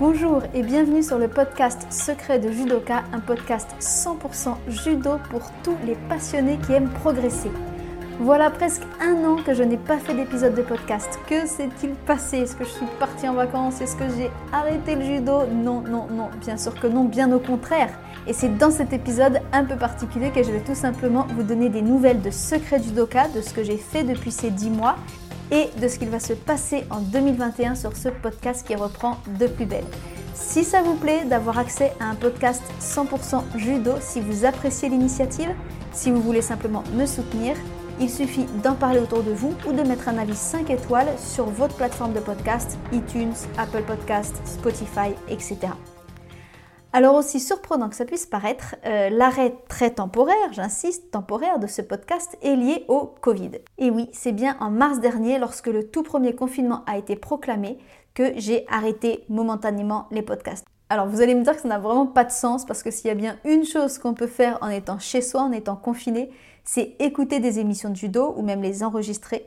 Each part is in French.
Bonjour et bienvenue sur le podcast Secret de Judoka, un podcast 100% judo pour tous les passionnés qui aiment progresser. Voilà presque un an que je n'ai pas fait d'épisode de podcast. Que s'est-il passé? Est-ce que je suis partie en vacances? Est-ce que j'ai arrêté le judo? Non, non, non, bien sûr que non, bien au contraire. Et c'est dans cet épisode un peu particulier que je vais tout simplement vous donner des nouvelles de Secret Judoka, de ce que j'ai fait depuis ces 10 mois et de ce qu'il va se passer en 2021 sur ce podcast qui reprend de plus belle. Si ça vous plaît d'avoir accès à un podcast 100% judo, si vous appréciez l'initiative, si vous voulez simplement me soutenir, il suffit d'en parler autour de vous ou de mettre un avis 5 étoiles sur votre plateforme de podcast, iTunes, Apple Podcast, Spotify, etc. Alors aussi surprenant que ça puisse paraître, euh, l'arrêt très temporaire, j'insiste, temporaire de ce podcast est lié au Covid. Et oui, c'est bien en mars dernier, lorsque le tout premier confinement a été proclamé, que j'ai arrêté momentanément les podcasts. Alors vous allez me dire que ça n'a vraiment pas de sens parce que s'il y a bien une chose qu'on peut faire en étant chez soi, en étant confiné, c'est écouter des émissions de judo ou même les enregistrer.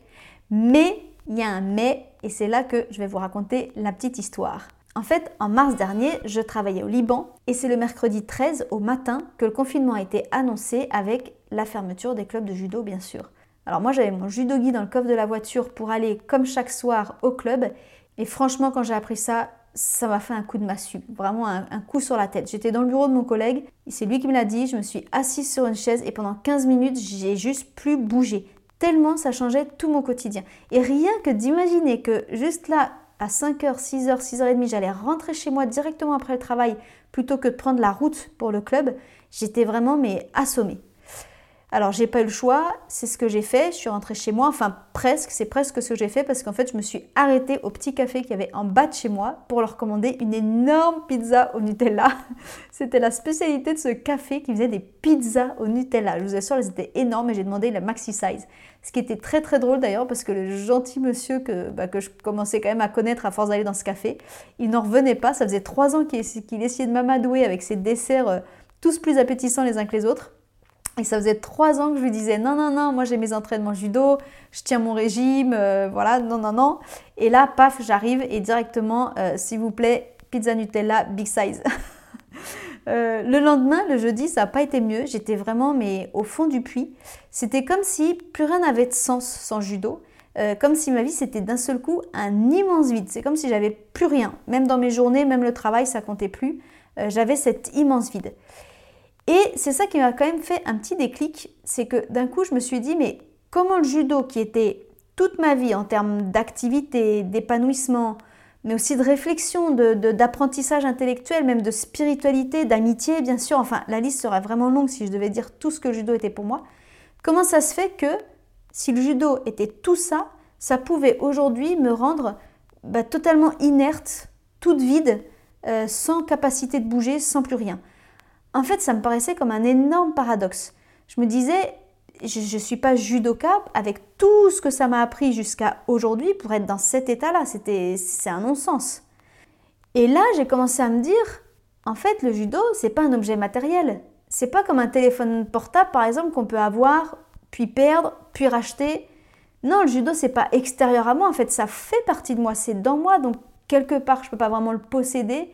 Mais il y a un mais et c'est là que je vais vous raconter la petite histoire. En fait, en mars dernier, je travaillais au Liban et c'est le mercredi 13 au matin que le confinement a été annoncé avec la fermeture des clubs de judo, bien sûr. Alors moi, j'avais mon judogi dans le coffre de la voiture pour aller, comme chaque soir, au club. Et franchement, quand j'ai appris ça, ça m'a fait un coup de massue, vraiment un, coup sur la tête. J'étais dans le bureau de mon collègue, c'est lui qui me l'a dit, je me suis assise sur une chaise et pendant 15 minutes, j'ai juste plus bougé. Tellement ça changeait tout mon quotidien. Et rien que d'imaginer que juste là, à 5h, 6h, 6h30, j'allais rentrer chez moi directement après le travail plutôt que de prendre la route pour le club, j'étais vraiment mais assommée. Alors j'ai pas eu le choix, c'est ce que j'ai fait, je suis rentrée chez moi, enfin presque, c'est presque ce que j'ai fait parce qu'en fait je me suis arrêtée au petit café qu'il y avait en bas de chez moi pour leur commander une énorme pizza au Nutella. C'était la spécialité de ce café qui faisait des pizzas au Nutella. Je vous assure, elles étaient énormes et j'ai demandé la maxi size. Ce qui était très très drôle d'ailleurs parce que le gentil monsieur que, bah, que je commençais quand même à connaître à force d'aller dans ce café, il n'en revenait pas, ça faisait trois ans qu'il essayait de m'amadouer avec ses desserts euh, tous plus appétissants les uns que les autres. Et ça faisait trois ans que je lui disais non, non, non, moi j'ai mes entraînements judo, je tiens mon régime, euh, voilà, non, non, non. Et là, paf, j'arrive et directement, euh, s'il vous plaît, pizza Nutella, big size. Euh, le lendemain, le jeudi, ça n'a pas été mieux. J'étais vraiment mais au fond du puits. C'était comme si plus rien n'avait de sens sans judo. comme si ma vie c'était d'un seul coup un immense vide. C'est comme si j'avais plus rien. Même dans mes journées, même le travail, ça comptait plus. j'avais cet immense vide. Et c'est ça qui m'a quand même fait un petit déclic, c'est que d'un coup je me suis dit mais comment le judo qui était toute ma vie en termes d'activité, d'épanouissement, mais aussi de réflexion, d'apprentissage intellectuel, même de spiritualité, d'amitié bien sûr, enfin la liste serait vraiment longue si je devais dire tout ce que le judo était pour moi, comment ça se fait que si le judo était tout ça, ça pouvait aujourd'hui me rendre bah, totalement inerte, toute vide, euh, sans capacité de bouger, sans plus rien? En fait, ça me paraissait comme un énorme paradoxe. Je me disais, je ne suis pas judoka avec tout ce que ça m'a appris jusqu'à aujourd'hui pour être dans cet état-là. C'était, c'est un non-sens. Et là, j'ai commencé à me dire, en fait, le judo, c'est pas un objet matériel. C'est pas comme un téléphone portable, par exemple, qu'on peut avoir, puis perdre, puis racheter. Non, le judo, c'est pas extérieur à moi. En fait, ça fait partie de moi. C'est dans moi. Donc, quelque part, je peux pas vraiment le posséder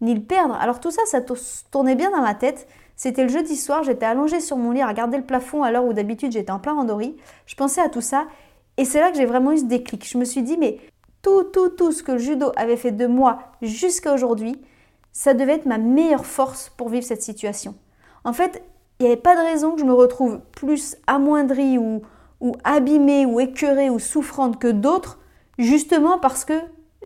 ni le perdre. Alors tout ça, ça tournait bien dans ma tête. C'était le jeudi soir, j'étais allongée sur mon lit à regarder le plafond à l'heure où d'habitude j'étais en plein randori. Je pensais à tout ça et c'est là que j'ai vraiment eu ce déclic. Je me suis dit, mais tout, tout, tout ce que le judo avait fait de moi jusqu'à aujourd'hui, ça devait être ma meilleure force pour vivre cette situation. En fait, il n'y avait pas de raison que je me retrouve plus amoindrie ou, ou abîmée ou écœurée ou souffrante que d'autres, justement parce que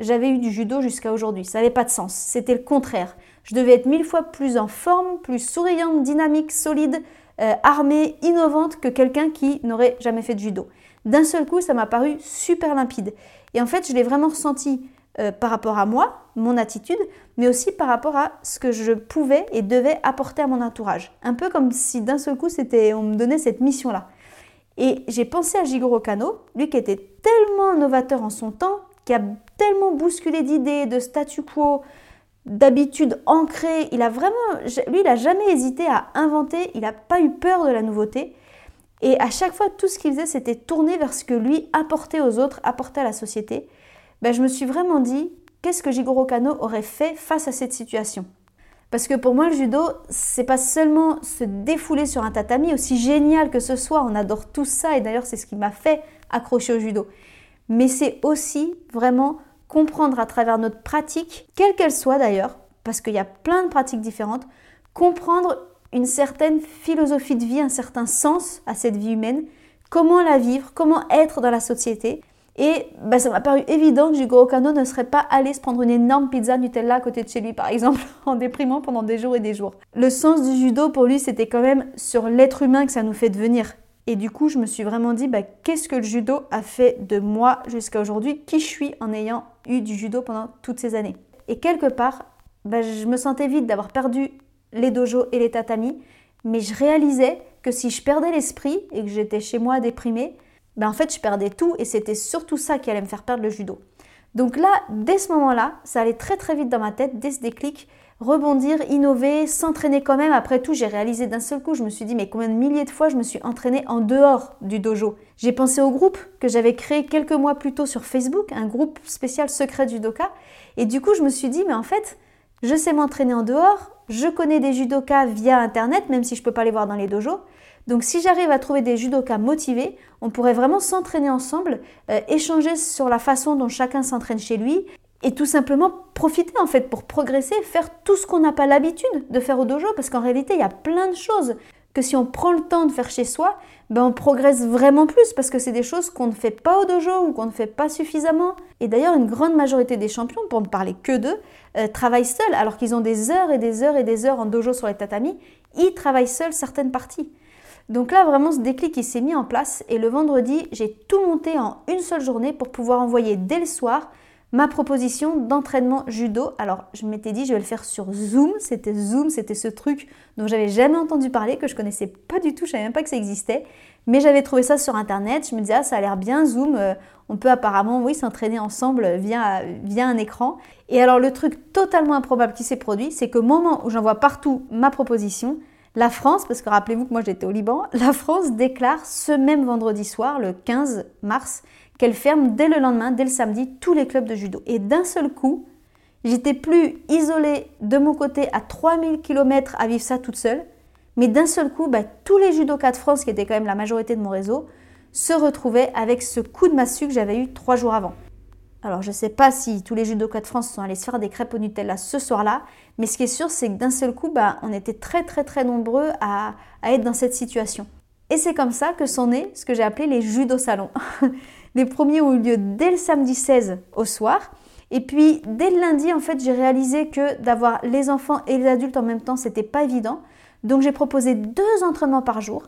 j'avais eu du judo jusqu'à aujourd'hui. Ça n'avait pas de sens. C'était le contraire. Je devais être mille fois plus en forme, plus souriante, dynamique, solide, euh, armée, innovante que quelqu'un qui n'aurait jamais fait de judo. D'un seul coup, ça m'a paru super limpide. Et en fait, je l'ai vraiment ressenti euh, par rapport à moi, mon attitude, mais aussi par rapport à ce que je pouvais et devais apporter à mon entourage. Un peu comme si d'un seul coup, c'était, on me donnait cette mission-là. Et j'ai pensé à Jigoro Kano, lui qui était tellement novateur en son temps, qui a tellement bousculé d'idées, de statu quo, d'habitudes ancrées. Il a vraiment, lui, il n'a jamais hésité à inventer, il n'a pas eu peur de la nouveauté. Et à chaque fois, tout ce qu'il faisait, c'était tourner vers ce que lui apportait aux autres, apportait à la société. Ben, je me suis vraiment dit, qu'est-ce que Jigoro Kano aurait fait face à cette situation? Parce que pour moi, le judo, c'est pas seulement se défouler sur un tatami, aussi génial que ce soit, on adore tout ça, et d'ailleurs, c'est ce qui m'a fait accrocher au judo. Mais c'est aussi vraiment comprendre à travers notre pratique, quelle qu'elle soit d'ailleurs, parce qu'il y a plein de pratiques différentes, comprendre une certaine philosophie de vie, un certain sens à cette vie humaine, comment la vivre, comment être dans la société. Et bah, ça m'a paru évident que Jigoro Kano ne serait pas allé se prendre une énorme pizza Nutella à côté de chez lui, par exemple, en déprimant pendant des jours et des jours. Le sens du judo, pour lui, c'était quand même sur l'être humain que ça nous fait devenir. Et du coup, je me suis vraiment dit, bah, qu'est-ce que le judo a fait de moi jusqu'à aujourd'hui Qui je suis en ayant eu du judo pendant toutes ces années Et quelque part, bah, je me sentais vide d'avoir perdu les dojos et les tatamis, mais je réalisais que si je perdais l'esprit et que j'étais chez moi déprimée, bah, en fait, je perdais tout et c'était surtout ça qui allait me faire perdre le judo. Donc là, dès ce moment-là, ça allait très très vite dans ma tête, dès ce déclic, rebondir, innover, s'entraîner quand même. Après tout, j'ai réalisé d'un seul coup, je me suis dit, mais combien de milliers de fois je me suis entraînée en dehors du dojo J'ai pensé au groupe que j'avais créé quelques mois plus tôt sur Facebook, un groupe spécial secret judoka. Et du coup, je me suis dit, mais en fait, je sais m'entraîner en dehors, je connais des judokas via Internet, même si je ne peux pas les voir dans les dojos. Donc si j'arrive à trouver des judokas motivés, on pourrait vraiment s'entraîner ensemble, euh, échanger sur la façon dont chacun s'entraîne chez lui et tout simplement profiter en fait pour progresser, faire tout ce qu'on n'a pas l'habitude de faire au dojo parce qu'en réalité il y a plein de choses que si on prend le temps de faire chez soi, ben on progresse vraiment plus parce que c'est des choses qu'on ne fait pas au dojo ou qu'on ne fait pas suffisamment. Et d'ailleurs, une grande majorité des champions, pour ne parler que d'eux, euh, travaillent seuls alors qu'ils ont des heures et des heures et des heures en dojo sur les tatamis. Ils travaillent seuls certaines parties. Donc là, vraiment, ce déclic il s'est mis en place et le vendredi, j'ai tout monté en une seule journée pour pouvoir envoyer dès le soir ma proposition d'entraînement judo. Alors, je m'étais dit, je vais le faire sur Zoom. C'était Zoom, c'était ce truc dont j'avais jamais entendu parler, que je connaissais pas du tout, je savais même pas que ça existait. Mais j'avais trouvé ça sur internet. Je me disais, ah, ça a l'air bien, Zoom. Euh, on peut apparemment, oui, s'entraîner ensemble via, via un écran. Et alors, le truc totalement improbable qui s'est produit, c'est qu'au moment où j'envoie partout ma proposition, la France, parce que rappelez-vous que moi j'étais au Liban, la France déclare ce même vendredi soir, le 15 mars, qu'elle ferme dès le lendemain, dès le samedi, tous les clubs de judo. Et d'un seul coup, j'étais plus isolée de mon côté à 3000 km à vivre ça toute seule, mais d'un seul coup, bah, tous les judokas de France, qui étaient quand même la majorité de mon réseau, se retrouvaient avec ce coup de massue que j'avais eu trois jours avant. Alors je ne sais pas si tous les judokas de France sont allés se faire des crêpes au Nutella ce soir-là, mais ce qui est sûr, c'est que d'un seul coup, bah, on était très très très nombreux à, à être dans cette situation. Et c'est comme ça que sont nés ce que j'ai appelé les judo salons. Les premiers ont eu lieu dès le samedi 16 au soir. Et puis dès le lundi, en fait, j'ai réalisé que d'avoir les enfants et les adultes en même temps, c'était pas évident. Donc j'ai proposé deux entraînements par jour.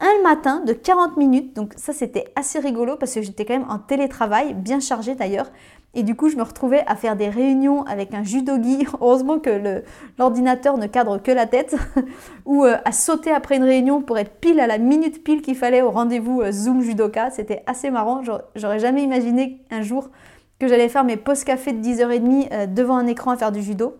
Un le matin de 40 minutes, donc ça c'était assez rigolo parce que j'étais quand même en télétravail, bien chargé d'ailleurs. Et du coup, je me retrouvais à faire des réunions avec un judogi. Heureusement que l'ordinateur ne cadre que la tête. ou euh, à sauter après une réunion pour être pile à la minute pile qu'il fallait au rendez-vous euh, Zoom Judoka. C'était assez marrant. J'aurais jamais imaginé un jour que j'allais faire mes post café de 10h30 euh, devant un écran à faire du judo.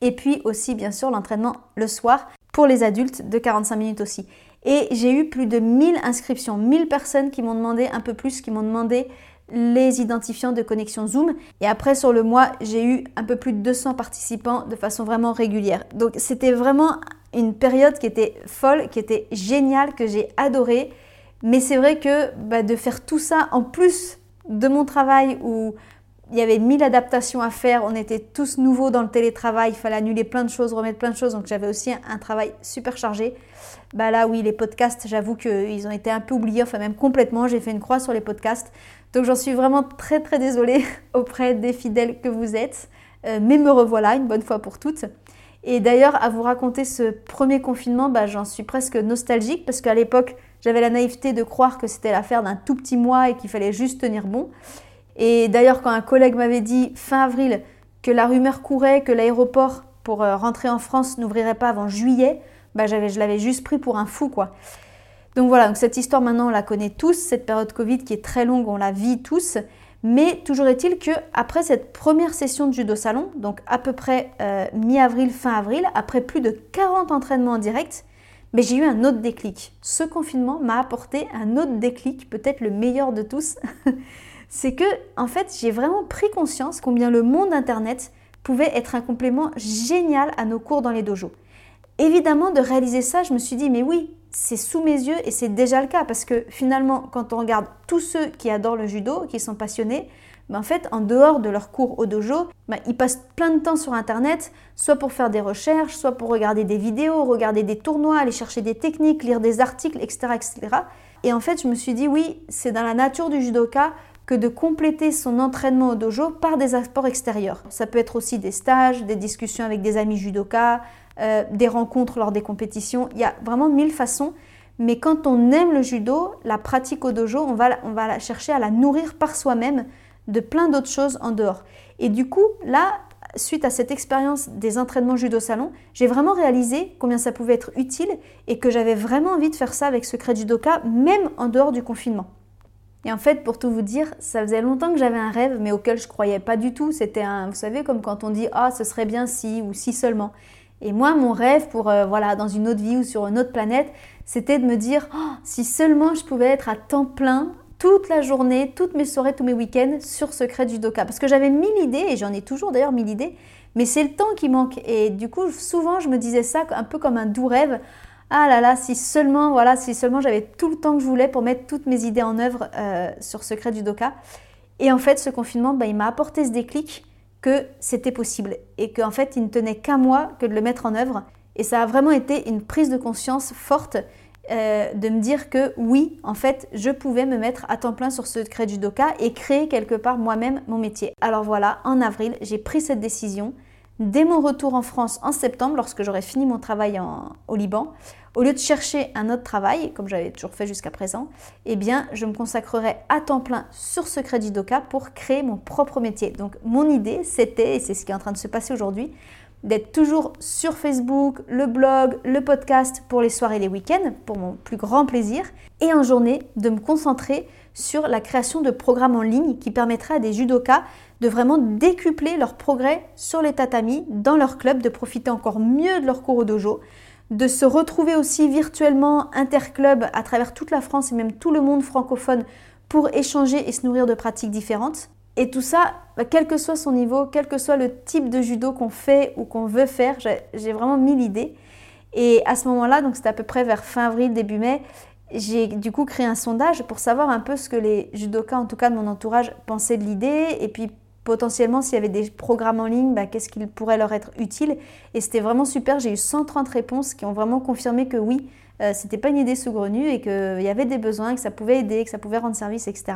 Et puis aussi, bien sûr, l'entraînement le soir pour les adultes de 45 minutes aussi. Et j'ai eu plus de 1000 inscriptions, 1000 personnes qui m'ont demandé un peu plus, qui m'ont demandé les identifiants de connexion Zoom. Et après, sur le mois, j'ai eu un peu plus de 200 participants de façon vraiment régulière. Donc, c'était vraiment une période qui était folle, qui était géniale, que j'ai adorée. Mais c'est vrai que bah, de faire tout ça en plus de mon travail où il y avait mille adaptations à faire, on était tous nouveaux dans le télétravail, il fallait annuler plein de choses, remettre plein de choses, donc j'avais aussi un, travail super chargé. Bah là oui, les podcasts, j'avoue qu'ils ont été un peu oubliés, enfin même complètement, j'ai fait une croix sur les podcasts. Donc j'en suis vraiment très très désolée auprès des fidèles que vous êtes, euh, mais me revoilà une bonne fois pour toutes. Et d'ailleurs, à vous raconter ce premier confinement, bah, j'en suis presque nostalgique parce qu'à l'époque, j'avais la naïveté de croire que c'était l'affaire d'un tout petit mois et qu'il fallait juste tenir bon. Et d'ailleurs, quand un collègue m'avait dit fin avril que la rumeur courait que l'aéroport pour euh, rentrer en France n'ouvrirait pas avant juillet, bah je l'avais juste pris pour un fou quoi. Donc voilà, donc cette histoire maintenant on la connaît tous, cette période Covid qui est très longue, on la vit tous. Mais toujours est-il que après cette première session de judo salon, donc à peu près euh, mi-avril, fin avril, après plus de 40 entraînements en direct, mais j'ai eu un autre déclic. Ce confinement m'a apporté un autre déclic, peut-être le meilleur de tous. c'est que en fait j'ai vraiment pris conscience combien le monde internet pouvait être un complément génial à nos cours dans les dojos. Évidemment, de réaliser ça, je me suis dit, mais oui, c'est sous mes yeux et c'est déjà le cas parce que finalement, quand on regarde tous ceux qui adorent le judo, qui sont passionnés, ben en fait, en dehors de leurs cours au dojo, ben ils passent plein de temps sur Internet, soit pour faire des recherches, soit pour regarder des vidéos, regarder des tournois, aller chercher des techniques, lire des articles, etc. etc. Et en fait, je me suis dit, oui, c'est dans la nature du judoka que de compléter son entraînement au dojo par des apports extérieurs. Ça peut être aussi des stages, des discussions avec des amis judokas, euh, des rencontres lors des compétitions. Il y a vraiment mille façons. Mais quand on aime le judo, la pratique au dojo, on va, on va chercher à la nourrir par soi-même de plein d'autres choses en dehors. Et du coup, là, suite à cette expérience des entraînements judo salon, j'ai vraiment réalisé combien ça pouvait être utile et que j'avais vraiment envie de faire ça avec Secret Judoka, même en dehors du confinement. Et en fait, pour tout vous dire, ça faisait longtemps que j'avais un rêve, mais auquel je croyais pas du tout. C'était un, vous savez, comme quand on dit ah, ce serait bien si ou si seulement. Et moi, mon rêve pour euh, voilà dans une autre vie ou sur une autre planète, c'était de me dire oh, si seulement je pouvais être à temps plein toute la journée, toutes mes soirées, tous mes week-ends sur Secret Judoka. Parce que j'avais mille idées, et j'en ai toujours d'ailleurs mille idées, mais c'est le temps qui manque. Et du coup, souvent, je me disais ça un peu comme un doux rêve ah là là, si seulement, voilà, si seulement j'avais tout le temps que je voulais pour mettre toutes mes idées en œuvre euh, sur Secret du Doka. Et en fait, ce confinement, bah, il m'a apporté ce déclic que c'était possible et qu'en fait, il ne tenait qu'à moi que de le mettre en œuvre. Et ça a vraiment été une prise de conscience forte euh, de me dire que oui, en fait, je pouvais me mettre à temps plein sur Secret du Doka et créer quelque part moi-même mon métier. Alors voilà, en avril, j'ai pris cette décision. Dès mon retour en France en septembre, lorsque j'aurai fini mon travail au Liban, au lieu de chercher un autre travail, comme j'avais toujours fait jusqu'à présent, eh bien, je me consacrerai à temps plein sur ce crédit d'Oka pour créer mon propre métier. Donc, mon idée, c'était, et c'est ce qui est en train de se passer aujourd'hui, d'être toujours sur Facebook, le blog, le podcast pour les soirées et les week-ends, pour mon plus grand plaisir, et en journée, de me concentrer sur la création de programmes en ligne qui permettraient à des judokas de vraiment décupler leur progrès sur les tatamis dans leur club, de profiter encore mieux de leur cours au dojo, de se retrouver aussi virtuellement interclub à travers toute la France et même tout le monde francophone pour échanger et se nourrir de pratiques différentes. Et tout ça, bah, quel que soit son niveau, quel que soit le type de judo qu'on fait ou qu'on veut faire, j'ai vraiment mis l'idée. Et à ce moment-là, donc c'était à peu près vers fin avril, début mai, j'ai du coup créé un sondage pour savoir un peu ce que les judokas, en tout cas de mon entourage, pensaient de l'idée et puis potentiellement s'il y avait des programmes en ligne, bah, qu'est-ce qui pourrait leur être utile? Et c'était vraiment super, j'ai eu 130 réponses qui ont vraiment confirmé que oui, euh, c'était pas une idée saugrenue et qu'il y avait des besoins, que ça pouvait aider, que ça pouvait rendre service, etc.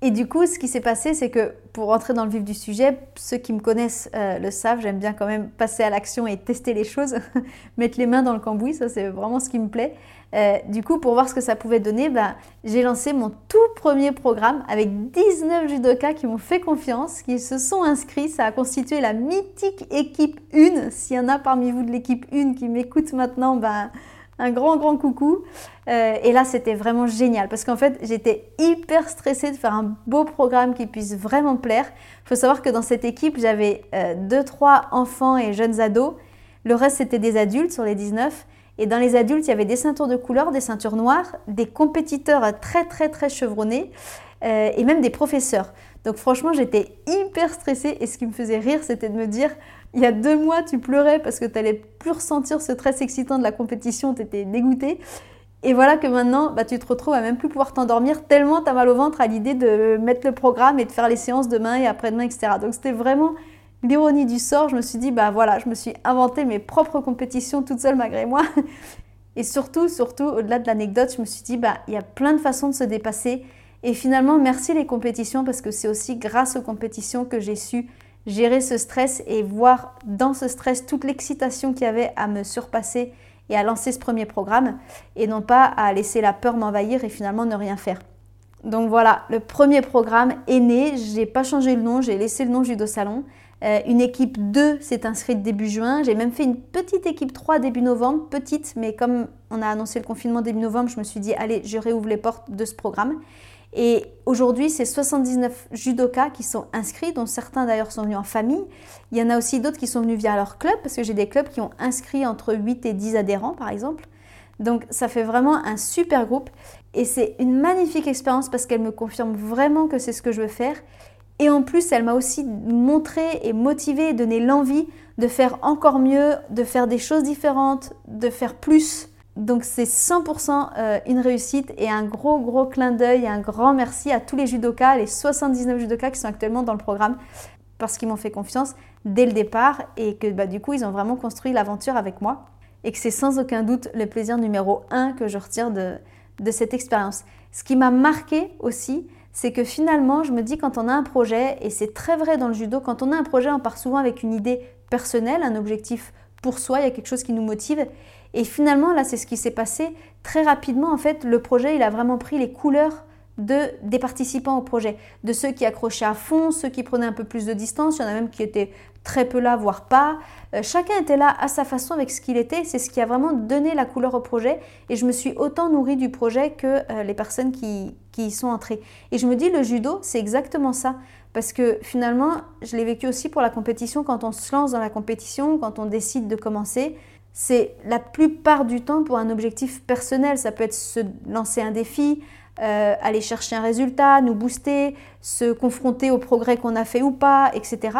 et du coup, ce qui s'est passé, c'est que pour rentrer dans le vif du sujet, ceux qui me connaissent euh, le savent, j'aime bien quand même passer à l'action et tester les choses, mettre les mains dans le cambouis, ça c'est vraiment ce qui me plaît. Euh, du coup, pour voir ce que ça pouvait donner, bah, j'ai lancé mon tout premier programme avec 19 judokas qui m'ont fait confiance, qui se sont inscrits. Ça a constitué la mythique équipe 1. S'il y en a parmi vous de l'équipe 1 qui m'écoute maintenant, bah, un grand, grand coucou. Euh, et là, c'était vraiment génial parce qu'en fait, j'étais hyper stressée de faire un beau programme qui puisse vraiment plaire. Il faut savoir que dans cette équipe, j'avais 2-3 euh, enfants et jeunes ados. Le reste, c'était des adultes sur les 19. Et dans les adultes, il y avait des ceintures de couleur, des ceintures noires, des compétiteurs très très très chevronnés euh, et même des professeurs. Donc franchement, j'étais hyper stressée et ce qui me faisait rire, c'était de me dire, il y a deux mois, tu pleurais parce que tu n'allais plus ressentir ce stress excitant de la compétition, tu étais dégoûtée. Et voilà que maintenant, bah, tu te retrouves à même plus pouvoir t'endormir tellement tu as mal au ventre à l'idée de mettre le programme et de faire les séances demain et après-demain, etc. Donc c'était vraiment l'ironie du sort, je me suis dit, bah voilà, je me suis inventé mes propres compétitions toute seule malgré moi. Et surtout, surtout, au-delà de l'anecdote, je me suis dit, bah il y a plein de façons de se dépasser. Et finalement, merci les compétitions parce que c'est aussi grâce aux compétitions que j'ai su gérer ce stress et voir dans ce stress toute l'excitation qu'il y avait à me surpasser et à lancer ce premier programme et non pas à laisser la peur m'envahir et finalement ne rien faire. Donc voilà, le premier programme est né, j'ai pas changé le nom, j'ai laissé le nom Judo Salon. Euh, une équipe 2 s'est inscrite début juin. J'ai même fait une petite équipe 3 début novembre, petite, mais comme on a annoncé le confinement début novembre, je me suis dit, allez, je réouvre les portes de ce programme. Et aujourd'hui, c'est 79 judokas qui sont inscrits, dont certains d'ailleurs sont venus en famille. Il y en a aussi d'autres qui sont venus via leur club, parce que j'ai des clubs qui ont inscrit entre 8 et 10 adhérents, par exemple. Donc ça fait vraiment un super groupe et c'est une magnifique expérience parce qu'elle me confirme vraiment que c'est ce que je veux faire. Et en plus, elle m'a aussi montré et motivé donné l'envie de faire encore mieux, de faire des choses différentes, de faire plus. Donc c'est 100% euh, une réussite et un gros gros clin d'œil et un grand merci à tous les judokas, les 79 judokas qui sont actuellement dans le programme parce qu'ils m'ont fait confiance dès le départ et que bah, du coup ils ont vraiment construit l'aventure avec moi et que c'est sans aucun doute le plaisir numéro un que je retire de, de cette expérience. Ce qui m'a marqué aussi, c'est que finalement, je me dis quand on a un projet, et c'est très vrai dans le judo, quand on a un projet, on part souvent avec une idée personnelle, un objectif pour soi, il y a quelque chose qui nous motive. Et finalement, là, c'est ce qui s'est passé. Très rapidement, en fait, le projet, il a vraiment pris les couleurs de, des participants au projet, de ceux qui accrochaient à fond, ceux qui prenaient un peu plus de distance, il y en a même qui étaient très peu là, voire pas. Euh, chacun était là à sa façon avec ce qu'il était, c'est ce qui a vraiment donné la couleur au projet et je me suis autant nourrie du projet que euh, les personnes qui, qui y sont entrées. Et je me dis, le judo, c'est exactement ça. Parce que finalement, je l'ai vécu aussi pour la compétition, quand on se lance dans la compétition, quand on décide de commencer, c'est la plupart du temps pour un objectif personnel. Ça peut être se lancer un défi, euh, aller chercher un résultat, nous booster, se confronter au progrès qu'on a fait ou pas, etc.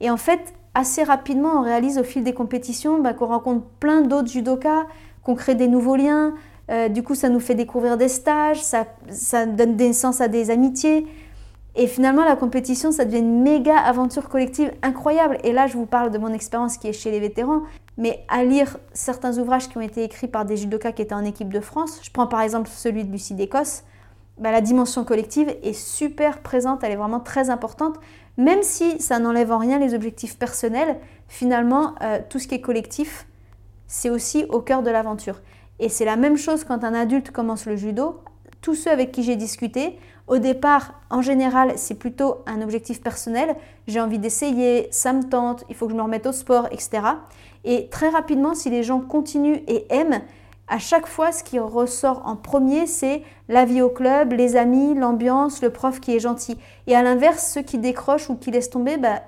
Et en fait, assez rapidement, on réalise au fil des compétitions bah, qu'on rencontre plein d'autres judokas, qu'on crée des nouveaux liens. Euh, du coup, ça nous fait découvrir des stages, ça, ça donne naissance à des amitiés. Et finalement, la compétition, ça devient une méga aventure collective incroyable. Et là, je vous parle de mon expérience qui est chez les vétérans, mais à lire certains ouvrages qui ont été écrits par des judokas qui étaient en équipe de France, je prends par exemple celui de Lucie d'Écosse, bah, la dimension collective est super présente, elle est vraiment très importante, même si ça n'enlève en rien les objectifs personnels, finalement, euh, tout ce qui est collectif, c'est aussi au cœur de l'aventure. Et c'est la même chose quand un adulte commence le judo. Tous ceux avec qui j'ai discuté, au départ, en général, c'est plutôt un objectif personnel. J'ai envie d'essayer, ça me tente, il faut que je me remette au sport, etc. Et très rapidement, si les gens continuent et aiment, à chaque fois, ce qui ressort en premier, c'est la vie au club, les amis, l'ambiance, le prof qui est gentil. Et à l'inverse, ceux qui décrochent ou qui laissent tomber, bah,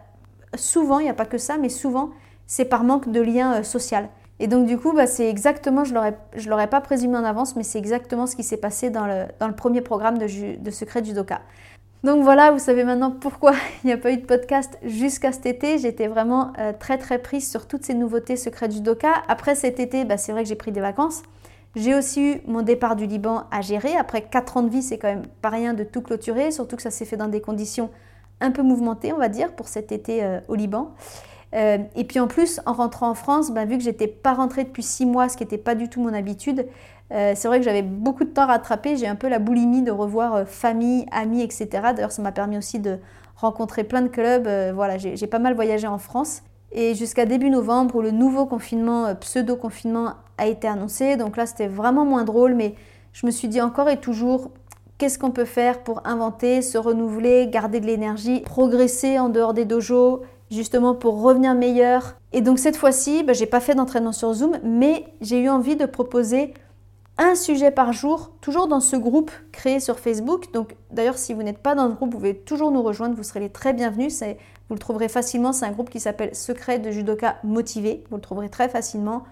souvent, il n'y a pas que ça, mais souvent, c'est par manque de lien euh, social. Et donc du coup, bah, c'est exactement, je ne l'aurais pas présumé en avance, mais c'est exactement ce qui s'est passé dans le, premier programme de, de Secret Judoka. Donc voilà, vous savez maintenant pourquoi il n'y a pas eu de podcast jusqu'à cet été. J'étais vraiment euh, très très prise sur toutes ces nouveautés secrètes du Doka. Après cet été, bah, c'est vrai que j'ai pris des vacances. J'ai aussi eu mon départ du Liban à gérer. Après 4 ans de vie, c'est quand même pas rien de tout clôturer, surtout que ça s'est fait dans des conditions un peu mouvementées, on va dire, pour cet été euh, au Liban. Euh, et puis en plus, en rentrant en France, bah, vu que j'étais pas rentrée depuis 6 mois, ce qui n'était pas du tout mon habitude, euh, c'est vrai que j'avais beaucoup de temps à rattraper. J'ai un peu la boulimie de revoir euh, famille, amis, etc. D'ailleurs, ça m'a permis aussi de rencontrer plein de clubs. Voilà, j'ai pas mal voyagé en France. Et jusqu'à début novembre, où le nouveau confinement, pseudo-confinement, a été annoncé. Donc là, c'était vraiment moins drôle. Mais je me suis dit encore et toujours, qu'est-ce qu'on peut faire pour inventer, se renouveler, garder de l'énergie, progresser en dehors des dojos justement pour revenir meilleur. Et donc cette fois-ci, bah, j'ai pas fait d'entraînement sur Zoom, mais j'ai eu envie de proposer un sujet par jour, toujours dans ce groupe créé sur Facebook. Donc d'ailleurs, si vous n'êtes pas dans ce groupe, vous pouvez toujours nous rejoindre, vous serez les très bienvenus. Vous le trouverez facilement, c'est un groupe qui s'appelle Secret de Judoka Motivé. Vous le trouverez très facilement.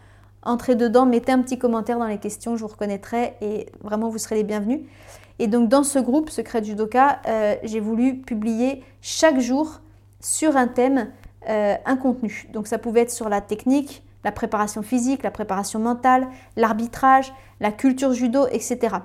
Entrez dedans, mettez un petit commentaire dans les questions, je vous reconnaîtrai et vraiment vous serez les bienvenus. Et donc dans ce groupe Secret de Judoka, euh, j'ai voulu publier chaque jour sur un thème euh, un contenu. Donc ça pouvait être sur la technique, la préparation physique, la préparation mentale, l'arbitrage, la culture judo, etc.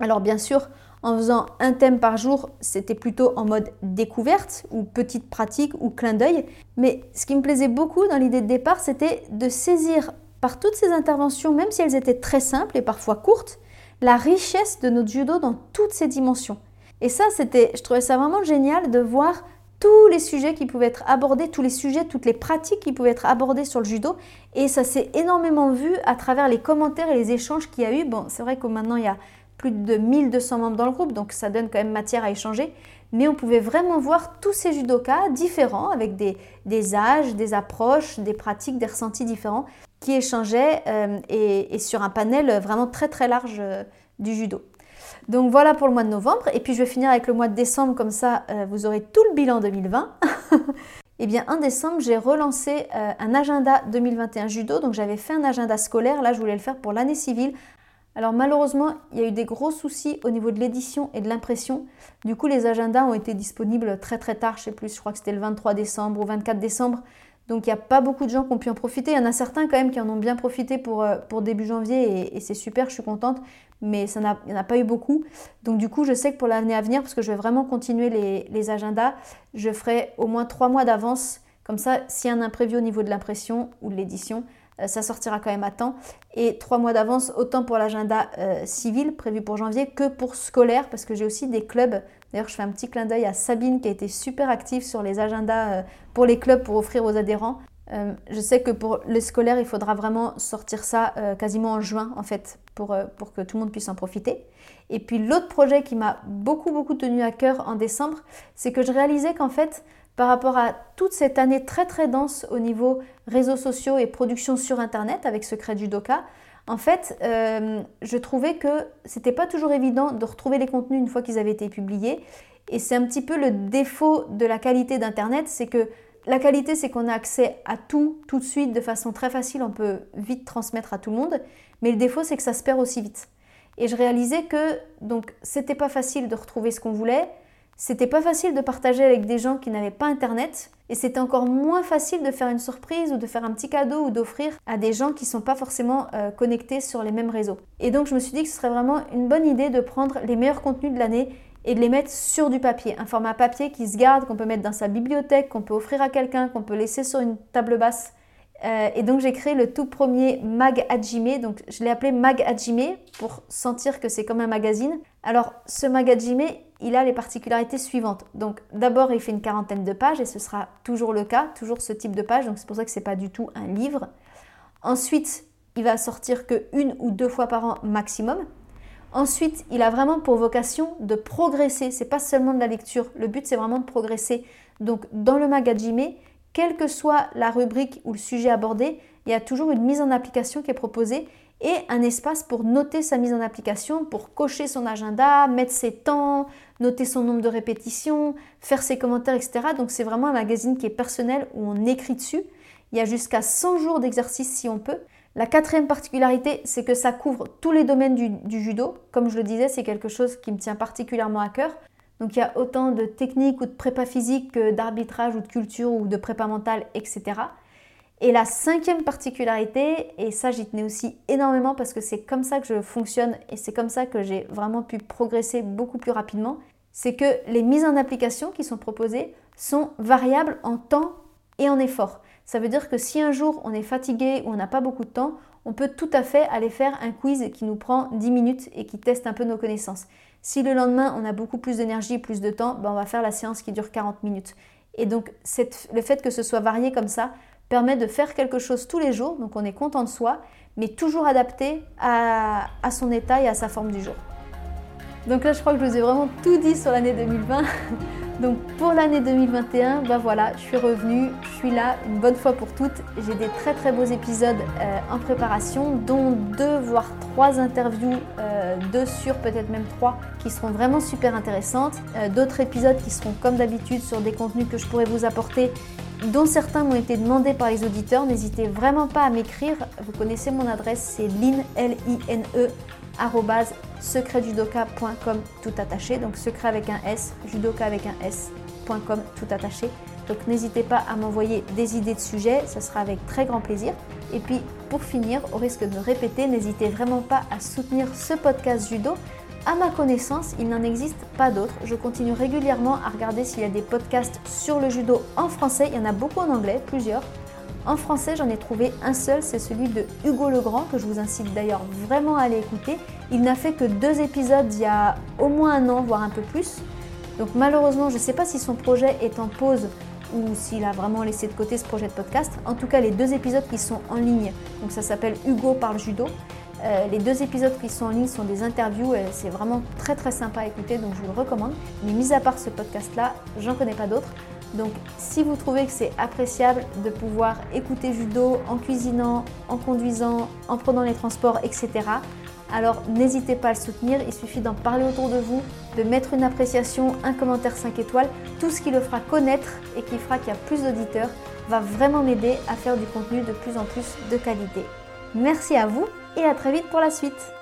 Alors bien sûr, en faisant un thème par jour, c'était plutôt en mode découverte ou petite pratique ou clin d'œil. Mais ce qui me plaisait beaucoup dans l'idée de départ, c'était de saisir par toutes ces interventions, même si elles étaient très simples et parfois courtes, la richesse de notre judo dans toutes ses dimensions. Et ça, c'était, je trouvais ça vraiment génial de voir tous les sujets qui pouvaient être abordés, tous les sujets, toutes les pratiques qui pouvaient être abordées sur le judo. Et ça s'est énormément vu à travers les commentaires et les échanges qu'il y a eu. Bon, c'est vrai que maintenant il y a plus de 1200 membres dans le groupe, donc ça donne quand même matière à échanger. Mais on pouvait vraiment voir tous ces judokas différents, avec des, âges, des approches, des pratiques, des ressentis différents, qui échangeaient euh, et, sur un panel vraiment très très large euh, du judo. Donc voilà pour le mois de novembre. Et puis je vais finir avec le mois de décembre, comme ça euh, vous aurez tout le bilan 2020. eh bien en décembre, j'ai relancé euh, un agenda 2021 judo. Donc j'avais fait un agenda scolaire, là je voulais le faire pour l'année civile. Alors malheureusement, il y a eu des gros soucis au niveau de l'édition et de l'impression. Du coup, les agendas ont été disponibles très très tard, je sais plus, je crois que c'était le 23 décembre ou 24 décembre. Donc il n'y a pas beaucoup de gens qui ont pu en profiter. Il y en a certains quand même qui en ont bien profité pour, euh, pour début janvier et, c'est super, je suis contente. Mais ça il n'y en a pas eu beaucoup. Donc du coup, je sais que pour l'année à venir, parce que je vais vraiment continuer les, agendas, je ferai au moins trois mois d'avance. Comme ça, s'il y a un imprévu au niveau de l'impression ou de l'édition, euh, ça sortira quand même à temps. Et trois mois d'avance, autant pour l'agenda euh, civil prévu pour janvier que pour scolaire, parce que j'ai aussi des clubs. D'ailleurs, je fais un petit clin d'œil à Sabine qui a été super active sur les agendas euh, pour les clubs pour offrir aux adhérents. Je sais que pour les scolaires, il faudra vraiment sortir ça quasiment en juin, en fait, pour, pour que tout le monde puisse en profiter. Et puis l'autre projet qui m'a beaucoup, beaucoup tenu à cœur en décembre, c'est que je réalisais qu'en fait, par rapport à toute cette année très très dense au niveau réseaux sociaux et production sur Internet avec Secret Judoka, en fait, euh, je trouvais que c'était pas toujours évident de retrouver les contenus une fois qu'ils avaient été publiés. Et c'est un petit peu le défaut de la qualité d'Internet, c'est que la qualité, c'est qu'on a accès à tout tout de suite de façon très facile, on peut vite transmettre à tout le monde. Mais le défaut, c'est que ça se perd aussi vite. Et je réalisais que donc c'était pas facile de retrouver ce qu'on voulait, c'était pas facile de partager avec des gens qui n'avaient pas internet et c'était encore moins facile de faire une surprise ou de faire un petit cadeau ou d'offrir à des gens qui sont pas forcément euh, connectés sur les mêmes réseaux. Et donc je me suis dit que ce serait vraiment une bonne idée de prendre les meilleurs contenus de l'année et de les mettre sur du papier, un format papier qui se garde, qu'on peut mettre dans sa bibliothèque, qu'on peut offrir à quelqu'un, qu'on peut laisser sur une table basse. Euh, et donc j'ai créé le tout premier Mag Hajime, donc je l'ai appelé Mag Hajime pour sentir que c'est comme un magazine. Alors ce Mag Hajime, il a les particularités suivantes. Donc d'abord, il fait une quarantaine de pages et ce sera toujours le cas, toujours ce type de page. Donc c'est pour ça que ce n'est pas du tout un livre. Ensuite, il va sortir que une ou deux fois par an maximum. Ensuite, il a vraiment pour vocation de progresser. C'est pas seulement de la lecture. Le but, c'est vraiment de progresser. Donc dans le magazine, quelle que soit la rubrique ou le sujet abordé, il y a toujours une mise en application qui est proposée et un espace pour noter sa mise en application, pour cocher son agenda, mettre ses temps, noter son nombre de répétitions, faire ses commentaires, etc. Donc c'est vraiment un magazine qui est personnel où on écrit dessus. Il y a jusqu'à 100 jours d'exercice si on peut. La quatrième particularité, c'est que ça couvre tous les domaines du, judo. Comme je le disais, c'est quelque chose qui me tient particulièrement à cœur. Donc il y a autant de techniques ou de prépa physique que d'arbitrage ou de culture ou de prépa mentale, etc. Et la cinquième particularité, et ça j'y tenais aussi énormément parce que c'est comme ça que je fonctionne et c'est comme ça que j'ai vraiment pu progresser beaucoup plus rapidement, c'est que les mises en application qui sont proposées sont variables en temps et en effort. Ça veut dire que si un jour on est fatigué ou on n'a pas beaucoup de temps, on peut tout à fait aller faire un quiz qui nous prend 10 minutes et qui teste un peu nos connaissances. Si le lendemain on a beaucoup plus d'énergie, plus de temps, ben on va faire la séance qui dure 40 minutes. Et donc le fait que ce soit varié comme ça permet de faire quelque chose tous les jours, donc on est content de soi, mais toujours adapté à, son état et à sa forme du jour. Donc là, je crois que je vous ai vraiment tout dit sur l'année 2020. Donc pour l'année 2021, ben voilà, je suis revenue, je suis là une bonne fois pour toutes. J'ai des très très beaux épisodes euh, en préparation, dont deux voire trois interviews, euh, deux sur peut-être même trois, qui seront vraiment super intéressantes. Euh, d'autres épisodes qui seront comme d'habitude sur des contenus que je pourrais vous apporter dont certains m'ont été demandés par les auditeurs. N'hésitez vraiment pas à m'écrire. Vous connaissez mon adresse, c'est line, l i n e secretjudoka.com tout attaché. Donc secret avec un S, judoka avec un S.com tout attaché. Donc n'hésitez pas à m'envoyer des idées de sujets, ça sera avec très grand plaisir. Et puis pour finir, au risque de me répéter, n'hésitez vraiment pas à soutenir ce podcast judo à ma connaissance, il n'en existe pas d'autres. Je continue régulièrement à regarder s'il y a des podcasts sur le judo en français. Il y en a beaucoup en anglais, plusieurs. En français, j'en ai trouvé un seul, c'est celui de Hugo Legrand, que je vous incite d'ailleurs vraiment à aller écouter. Il n'a fait que deux épisodes il y a au moins un an, voire un peu plus. Donc malheureusement, je ne sais pas si son projet est en pause ou s'il a vraiment laissé de côté ce projet de podcast. En tout cas, les deux épisodes qui sont en ligne, donc ça s'appelle Hugo parle judo. Euh, les deux épisodes qui sont en ligne sont des interviews, et c'est vraiment très très sympa à écouter, donc je vous le recommande. Mais mis à part ce podcast-là, j'en connais pas d'autres. Donc si vous trouvez que c'est appréciable de pouvoir écouter judo en cuisinant, en conduisant, en prenant les transports, etc., Alors n'hésitez pas à le soutenir, il suffit d'en parler autour de vous, de mettre une appréciation, un commentaire 5 étoiles, tout ce qui le fera connaître et qui fera qu'il y a plus d'auditeurs va vraiment m'aider à faire du contenu de plus en plus de qualité. Merci à vous et à très vite pour la suite.